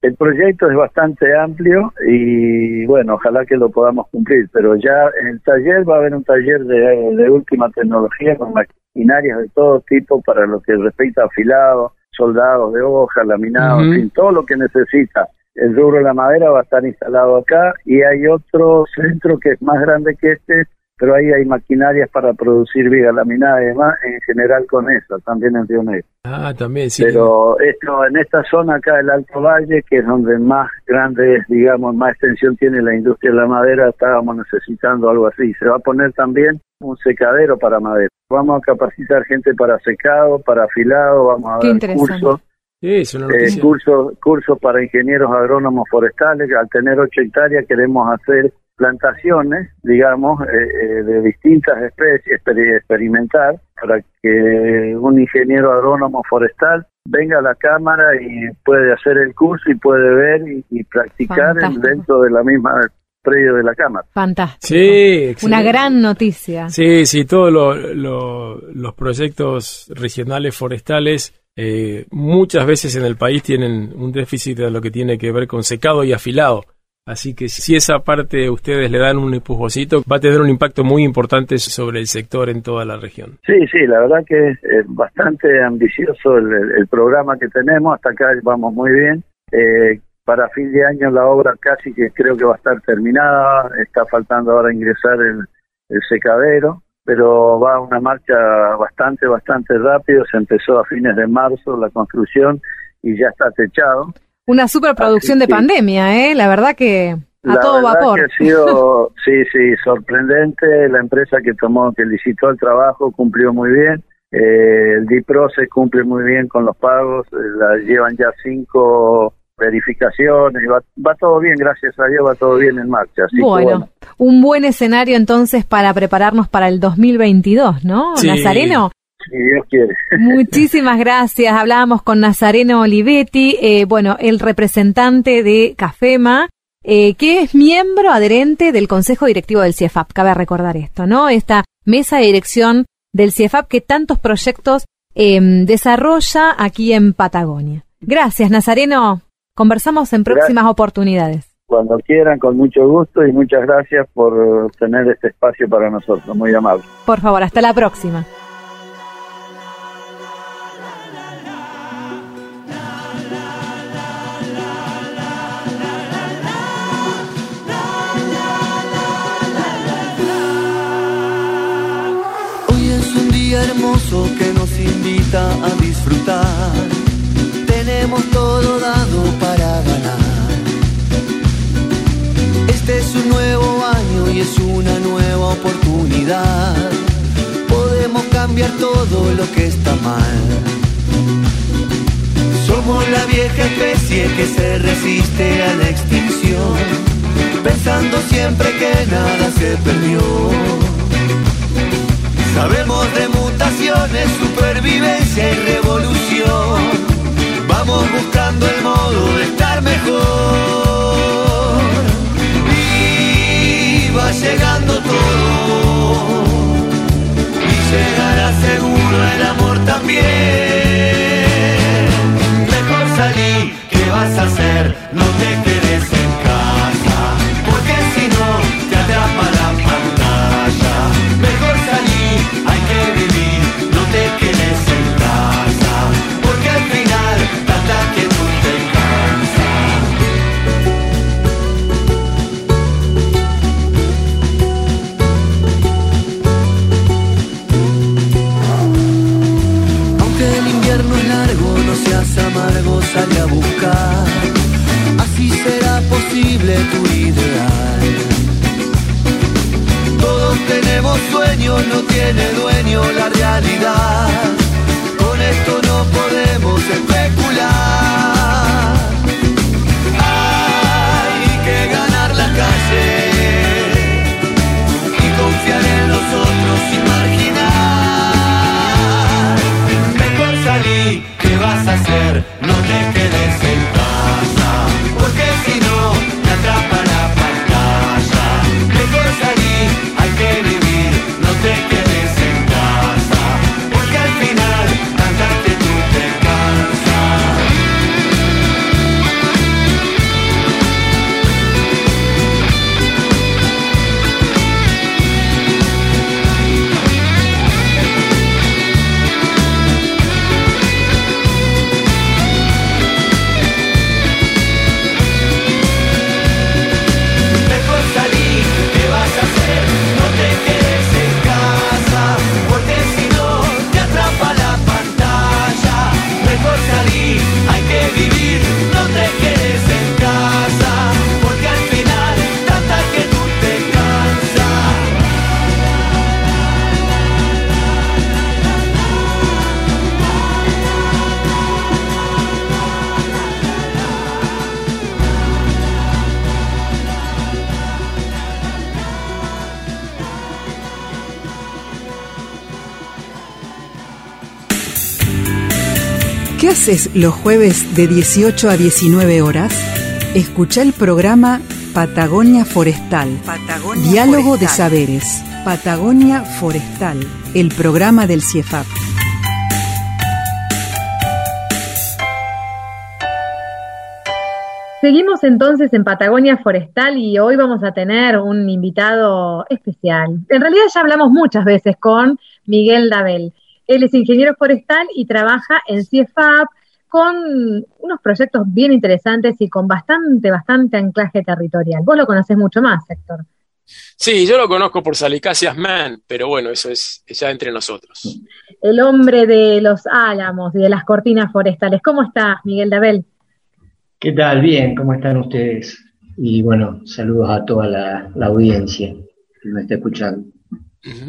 el proyecto es bastante amplio y bueno, ojalá que lo podamos cumplir, pero ya en el taller va a haber un taller de, de última tecnología con maquinarias de todo tipo para lo que respecta a afilado, soldados de hoja, laminados, todo lo que necesita. El rubro de la madera va a estar instalado acá y hay otro centro que es más grande que este, pero ahí hay maquinarias para producir viga laminada y demás, en general con eso, también en Río Negro. Ah, también, sí. Pero esto, en esta zona acá del Alto Valle, que es donde más grande es, digamos, más extensión tiene la industria de la madera, estábamos necesitando algo así. Se va a poner también un secadero para madera. Vamos a capacitar gente para secado, para afilado, vamos a dar cursos. Sí, eh, cursos cursos para ingenieros agrónomos forestales. Al tener ocho hectáreas queremos hacer plantaciones, digamos, eh, eh, de distintas especies, experimentar, para que un ingeniero agrónomo forestal venga a la cámara y puede hacer el curso y puede ver y, practicar dentro de la misma predio de la Cámara. Fantástico. Sí, Una gran noticia. Sí, sí, todos los proyectos regionales forestales eh, muchas veces en el país tienen un déficit de lo que tiene que ver con secado y afilado. Así que si esa parte ustedes le dan un empujocito, va a tener un impacto muy importante sobre el sector en toda la región. Sí, sí, la verdad que es bastante ambicioso el, programa que tenemos, hasta acá vamos muy bien. Eh, para fin de año la obra casi que creo que va a estar terminada, está faltando ahora ingresar el, secadero, pero va una marcha bastante, bastante rápido, se empezó a fines de marzo la construcción y ya está techado. Una superproducción de pandemia, ¿eh? La verdad que a todo vapor. Que ha sido, sí, sí, sorprendente. La empresa que tomó, que licitó el trabajo, cumplió muy bien. Eh, el DIPRO se cumple muy bien con los pagos. Eh, la llevan ya cinco verificaciones, va, va, todo bien, gracias a Dios, va todo bien en marcha. bueno, un buen escenario entonces para prepararnos para el 2022, ¿no, Nazareno? Si Dios quiere. Muchísimas gracias. Hablábamos con Nazareno Olivetti, eh, bueno, el representante de CAFEMA, eh, que es miembro adherente del Consejo Directivo del CIEFAP. Cabe recordar esto, ¿no? Esta mesa de dirección del CIEFAP que tantos proyectos em, desarrolla aquí en Patagonia. Gracias, Nazareno. Conversamos en próximas oportunidades. Cuando quieran, con mucho gusto y muchas gracias por tener este espacio para nosotros. Muy amable. Por favor, hasta la próxima. Hermoso que nos invita a disfrutar tenemos todo dado para ganar. Este es un nuevo año y es una nueva oportunidad. Podemos cambiar todo lo que está mal. Somos la vieja especie que se resiste a la extinción, pensando siempre que nada se perdió. Sabemos de mutaciones, supervivencia y revolución. Vamos buscando el modo de estar mejor. Y va llegando todo. Y llegará seguro el amor también. Mejor salí, ¿qué vas a hacer? No te será posible tu ideal. Todos tenemos sueños, no tiene dueño la realidad. Con esto no podemos especular. Hay que ganar la calle y confiar en los otros haces los jueves de 18 a 19 horas? Escucha el programa Patagonia Forestal. Diálogo de Saberes. Patagonia Forestal, el programa del CIEFAP. Seguimos entonces en Patagonia Forestal y hoy vamos a tener un invitado especial. En realidad ya hablamos muchas veces con Miguel Dabel. Él es ingeniero forestal y trabaja en CIEFAP con unos proyectos bien interesantes y con bastante, bastante anclaje territorial. Vos lo conocés mucho más, Héctor. Sí, yo lo conozco por Salicáceas Man, pero bueno, eso es ya entre nosotros. El hombre de los álamos y de las cortinas forestales. ¿Cómo estás, Miguel Dabel? ¿Qué tal? Bien, ¿cómo están ustedes? Y bueno, saludos a toda la, la audiencia que me está escuchando.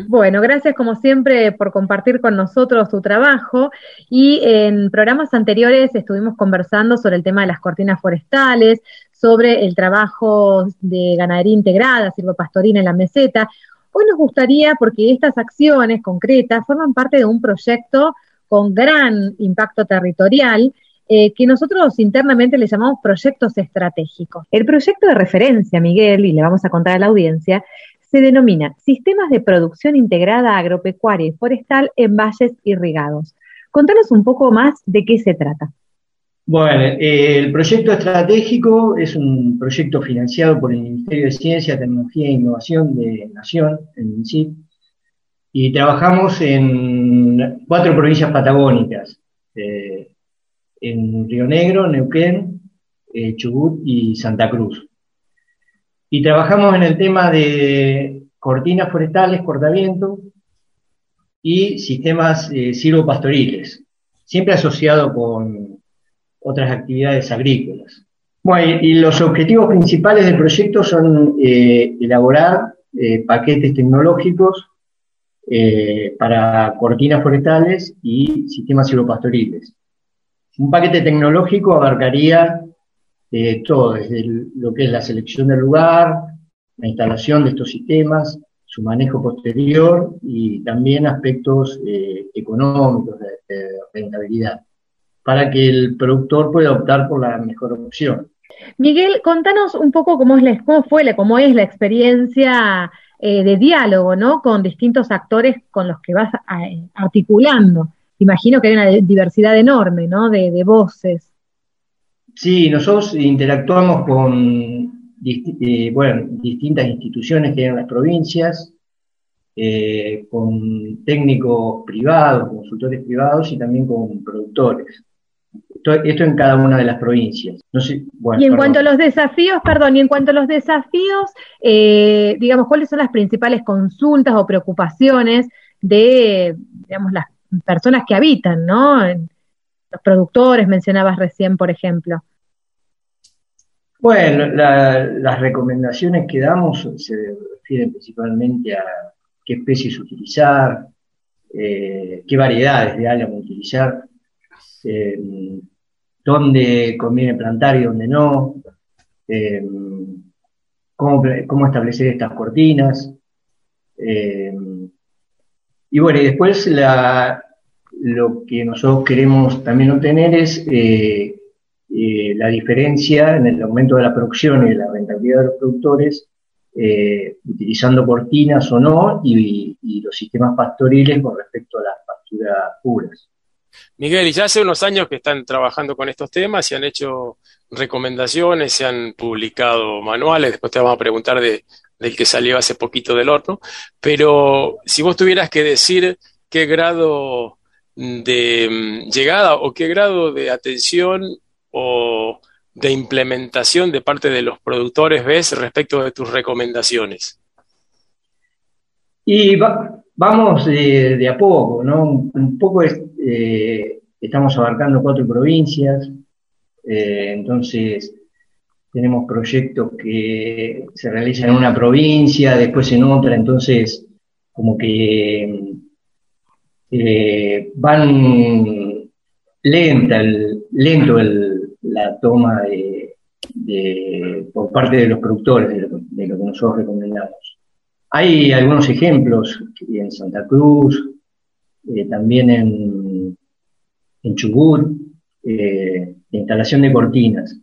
Bueno, gracias como siempre por compartir con nosotros tu trabajo y en programas anteriores estuvimos conversando sobre el tema de las cortinas forestales, sobre el trabajo de ganadería integrada, silvopastorina en la meseta. Hoy nos gustaría, porque estas acciones concretas forman parte de un proyecto con gran impacto territorial, eh, que nosotros internamente le llamamos proyectos estratégicos. El proyecto de referencia, Miguel, y le vamos a contar a la audiencia, se denomina Sistemas de Producción Integrada Agropecuaria y Forestal en Valles Irrigados. Contanos un poco más de qué se trata. Bueno, eh, el proyecto estratégico es un proyecto financiado por el Ministerio de Ciencia, Tecnología e Innovación de Nación, el MINCIP, y trabajamos en cuatro provincias patagónicas, eh, en Río Negro, Neuquén, eh, Chubut y Santa Cruz. Y trabajamos en el tema de cortinas forestales, cortaviento y sistemas eh, silvopastoriles, siempre asociado con otras actividades agrícolas. Bueno, y, y los objetivos principales del proyecto son eh, elaborar eh, paquetes tecnológicos eh, para cortinas forestales y sistemas silvopastoriles. Un paquete tecnológico abarcaría eh, todo, desde lo que es la selección del lugar, la instalación de estos sistemas, su manejo posterior y también aspectos eh, económicos de, de rentabilidad, para que el productor pueda optar por la mejor opción. Miguel, contanos un poco cómo, es la, cómo fue, la, cómo es la experiencia eh, de diálogo, ¿no? Con distintos actores con los que vas eh, articulando. Imagino que hay una diversidad enorme, ¿no? De, de voces. Sí, nosotros interactuamos con eh, bueno, distintas instituciones que hay en las provincias, eh, con técnicos privados, consultores privados y también con productores. Esto, esto en cada una de las provincias. No sé, bueno, y en perdón. cuanto a los desafíos, perdón, y en cuanto a los desafíos, eh, digamos, ¿cuáles son las principales consultas o preocupaciones de, digamos, las personas que habitan, ¿no? En- Los productores, mencionabas recién, por ejemplo. Bueno, la- las recomendaciones que damos se refieren principalmente a qué especies utilizar, eh, qué variedades de álamo utilizar, eh, dónde conviene plantar y dónde no, eh, cómo, establecer estas cortinas. y bueno, y después la- lo que nosotros queremos también obtener es eh, eh, la diferencia en el aumento de la producción y de la rentabilidad de los productores, eh, utilizando cortinas o no, y, los sistemas pastoriles con respecto a las pasturas puras. Miguel, y ya hace unos años que están trabajando con estos temas, se han hecho recomendaciones, se han publicado manuales, después te vamos a preguntar de, del que salió hace poquito del horno, pero si vos tuvieras que decir qué grado de mm, llegada o qué grado de atención o de implementación de parte de los productores ves respecto de tus recomendaciones. Y va- vamos de, a poco, ¿no? Un, un poco es, eh, estamos abarcando cuatro provincias, eh, entonces tenemos proyectos que se realizan en una provincia, después en otra, entonces como que eh, van lenta, el- lento el- la toma de, por parte de los productores de lo, que nosotros recomendamos. Hay algunos ejemplos en Santa Cruz, eh, también en, en Chubut, eh, de instalación de cortinas.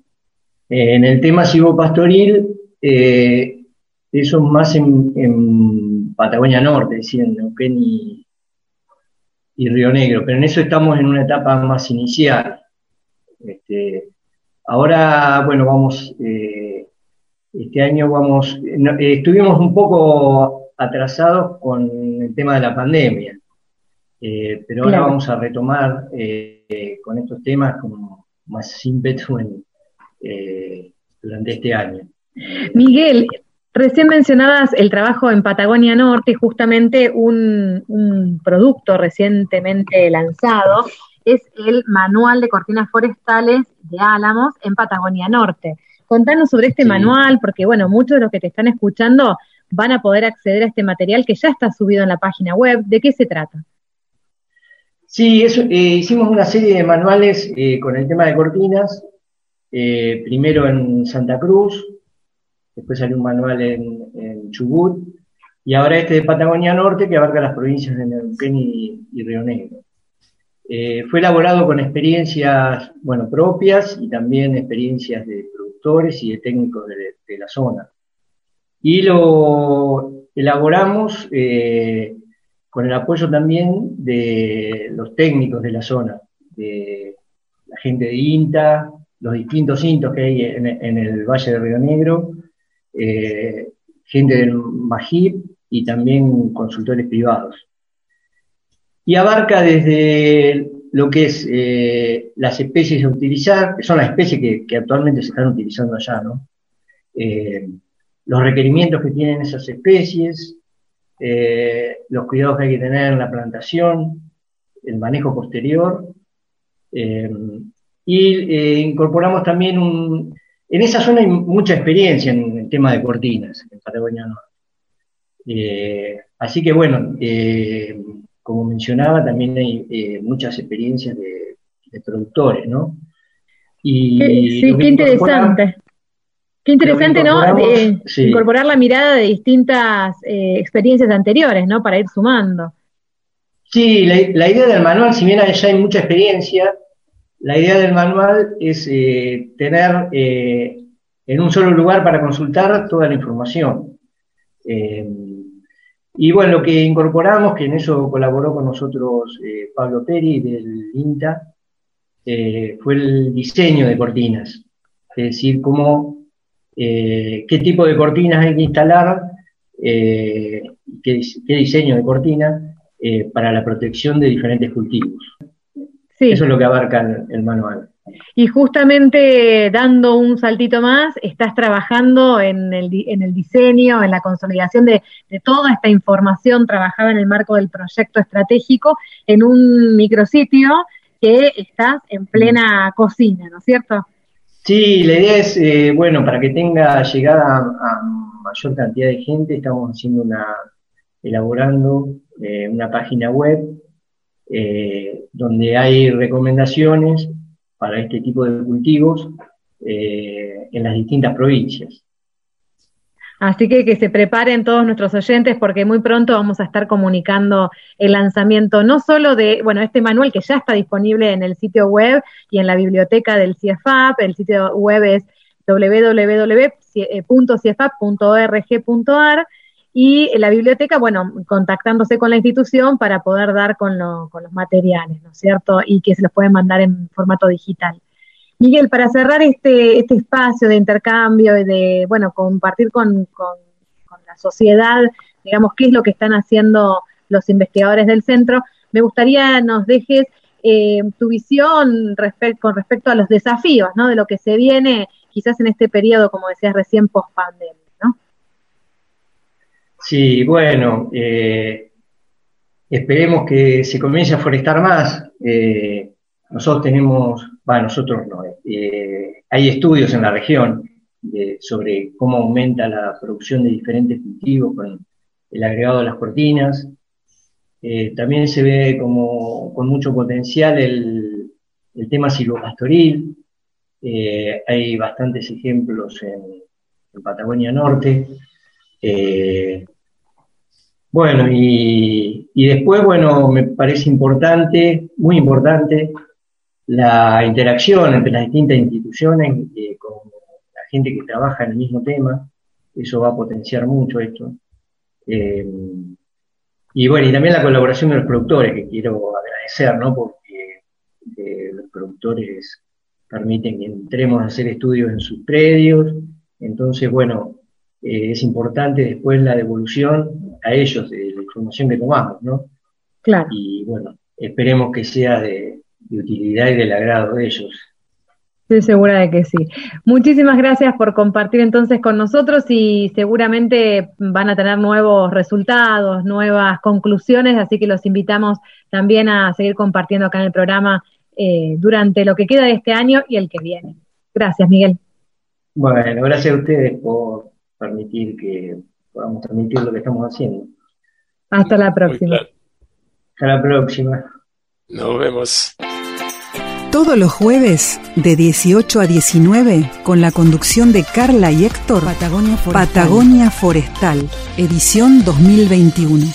Eh, en el tema silvopastoril, eh, eso más en, en Patagonia Norte, es decir, en Neuquén y, y Río Negro, pero en eso estamos en una etapa más inicial. Este, ahora, bueno, vamos, eh, este año vamos, no, eh, estuvimos un poco atrasados con el tema de la pandemia, eh, pero ahora vamos a retomar con estos temas con más ímpetu en, durante este año. Miguel, recién mencionabas el trabajo en Patagonia Norte y justamente un, un producto recientemente lanzado es el Manual de Cortinas Forestales de Álamos en Patagonia Norte. Contanos sobre este Sí. manual, porque bueno, muchos de los que te están escuchando van a poder acceder a este material que ya está subido en la página web. ¿De qué se trata? Sí, eso, eh, hicimos una serie de manuales eh, con el tema de cortinas, eh, primero en Santa Cruz, después salió un manual en, Chubut, y ahora este de Patagonia Norte que abarca las provincias de Neuquén y, Río Negro. Eh, fue elaborado con experiencias, bueno, propias y también experiencias de productores y de técnicos de, de la zona. Y lo elaboramos eh, con el apoyo también de los técnicos de la zona, de la gente de INTA, los distintos INTOS que hay en el Valle de Río Negro, eh, gente del MAGIP y también consultores privados. Y abarca desde lo que es eh, las especies a utilizar, que son las especies que, actualmente se están utilizando allá, ¿no? Eh, los requerimientos que tienen esas especies, eh, los cuidados que hay que tener en la plantación, el manejo posterior, eh, y eh, incorporamos también un... En esa zona hay mucha experiencia en el tema de cortinas, en Patagonia Norte. Eh, así que bueno, eh, como mencionaba, también hay eh, muchas experiencias de, de productores, ¿no? Y sí, qué interesante. Qué interesante, ¿no? sí. Incorporar la mirada de distintas experiencias anteriores, ¿no? Para ir sumando. Sí, la, la idea del manual, si bien ya hay mucha experiencia, la idea del manual es eh, tener eh, en un solo lugar para consultar toda la información. Eh, y bueno, lo que incorporamos, que en eso colaboró con nosotros Pablo Peri del INTA, fue el diseño de cortinas, es decir, cómo, qué tipo de cortinas hay que instalar, qué, qué diseño de cortina eh, para la protección de diferentes cultivos. Sí. Eso es lo que abarca el, el manual. Y justamente dando un saltito más, estás trabajando en el, en el diseño, en la consolidación de, de toda esta información trabajada en el marco del proyecto estratégico en un micrositio que estás en plena cocina, ¿no es cierto? Sí, la idea es, eh, bueno, para que tenga llegada a, a mayor cantidad de gente, estamos haciendo una, elaborando eh, una página web eh, donde hay recomendaciones para este tipo de cultivos eh, en las distintas provincias. Así que que se preparen todos nuestros oyentes porque muy pronto vamos a estar comunicando el lanzamiento no solo de, bueno, este manual que ya está disponible en el sitio web y en la biblioteca del CIEFAP, el sitio web es www.ciefap.org.ar y la biblioteca, bueno, contactándose con la institución para poder dar con, lo- con los materiales, ¿no es cierto? Y que se los pueden mandar en formato digital. Miguel, para cerrar este, este espacio de intercambio y de, bueno, compartir con, con- la sociedad, digamos, qué es lo que están haciendo los investigadores del centro, me gustaría nos dejes eh, tu visión con respecto a los desafíos, ¿no? De lo que se viene quizás en este periodo, como decías recién, post pandemia. Sí, bueno, eh, esperemos que se comience a forestar más. Eh, nosotros tenemos, va, nosotros no, eh, hay estudios en la región sobre cómo aumenta la producción de diferentes cultivos con el agregado de las cortinas. También se ve como con mucho potencial el, tema silvopastoril. Hay bastantes ejemplos en, Patagonia Norte. Bueno, y, y después, bueno, me parece importante, muy importante, la interacción entre las distintas instituciones eh, con la gente que trabaja en el mismo tema. Eso va a potenciar mucho esto. Eh, y bueno, y también la colaboración de los productores, que quiero agradecer, ¿no? Porque eh, los productores permiten que entremos a hacer estudios en sus predios. Entonces, bueno, es importante después la devolución a ellos de la información que tomamos, ¿no? Claro. Y bueno, esperemos que sea de, de utilidad y del agrado de ellos. Estoy segura de que sí. Muchísimas gracias por compartir entonces con nosotros y seguramente van a tener nuevos resultados, nuevas conclusiones, así que los invitamos también a seguir compartiendo acá en el programa eh, durante lo que queda de este año y el que viene. Gracias, Miguel. Bueno, gracias a ustedes por permitir que podamos transmitir lo que estamos haciendo. Hasta la próxima. Hasta la próxima. Nos vemos. Todos los jueves, de 18 a 19, con la conducción de Carla y Héctor, Patagonia Forestal, Patagonia Forestal edición 2021.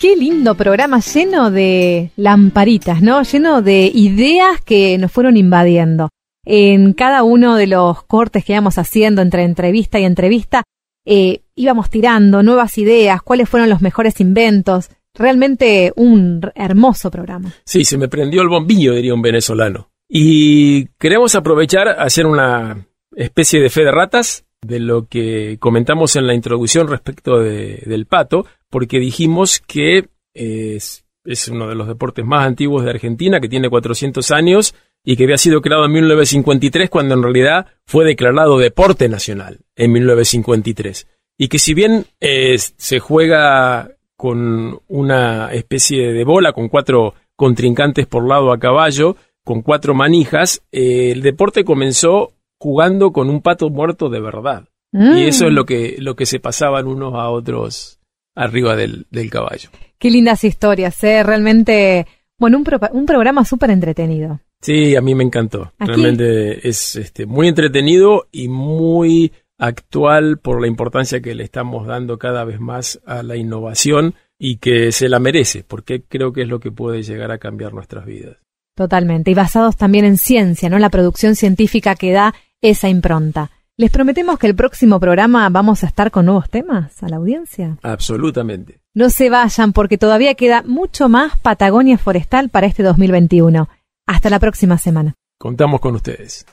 Qué lindo programa lleno de lamparitas, ¿no? Lleno de ideas que nos fueron invadiendo. En cada uno de los cortes que íbamos haciendo entre entrevista y entrevista, eh, íbamos tirando nuevas ideas, cuáles fueron los mejores inventos. Realmente un hermoso programa. Sí, se me prendió el bombillo, diría un venezolano. Y queremos aprovechar hacer una especie de fe de ratas de lo que comentamos en la introducción respecto de- del pato, porque dijimos que es uno de los deportes más antiguos de Argentina, que tiene 400 años y que había sido creado en 1953, cuando en realidad fue declarado deporte nacional en 1953. Y que si bien eh, se juega con una especie de bola con cuatro contrincantes por lado a caballo, con cuatro manijas, eh, el deporte comenzó jugando con un pato muerto de verdad. Mm. Y eso es lo que, lo que se pasaban unos a otros arriba del, del caballo. Qué lindas historias, ¿eh? Realmente, bueno, un, pro- un programa súper entretenido. Sí, a mí me encantó. Aquí- Realmente es este, muy entretenido y muy actual por la importancia que le estamos dando cada vez más a la innovación y que se la merece, porque creo que es lo que puede llegar a cambiar nuestras vidas. Totalmente. Y basados también en ciencia, ¿no? La producción científica que da esa impronta. Les prometemos que el próximo programa vamos a estar con nuevos temas a la audiencia. Absolutamente. No se vayan porque todavía queda mucho más Patagonia Forestal para este 2021. Hasta la próxima semana. Contamos con ustedes.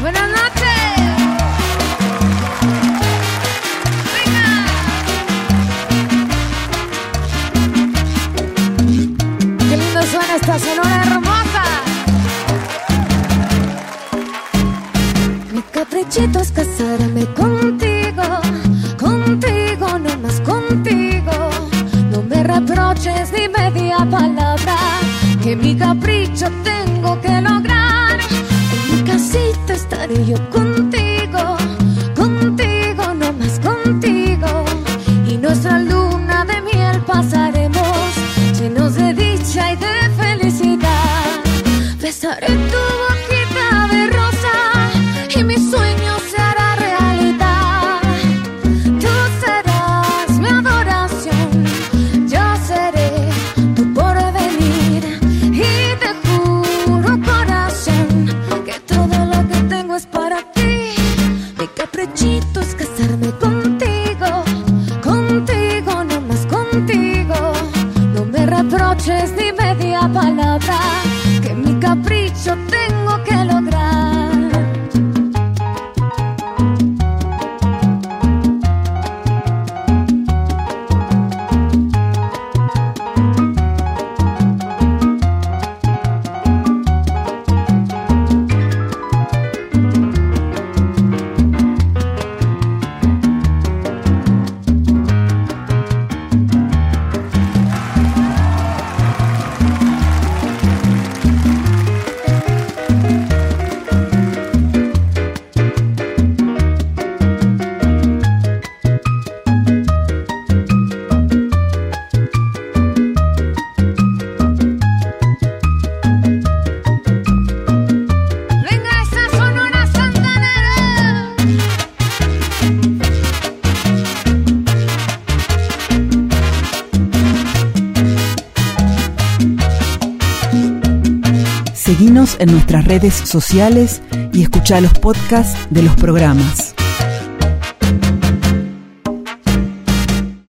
Buenas noches. Venga. Qué lindo suena esta sonora hermosa. Mi caprichito es casarme contigo, contigo, no más contigo. No me reproches ni que mi capricho tengo que lograr. En mi casita estaré yo contigo, redes sociales y escucha los podcasts de los programas.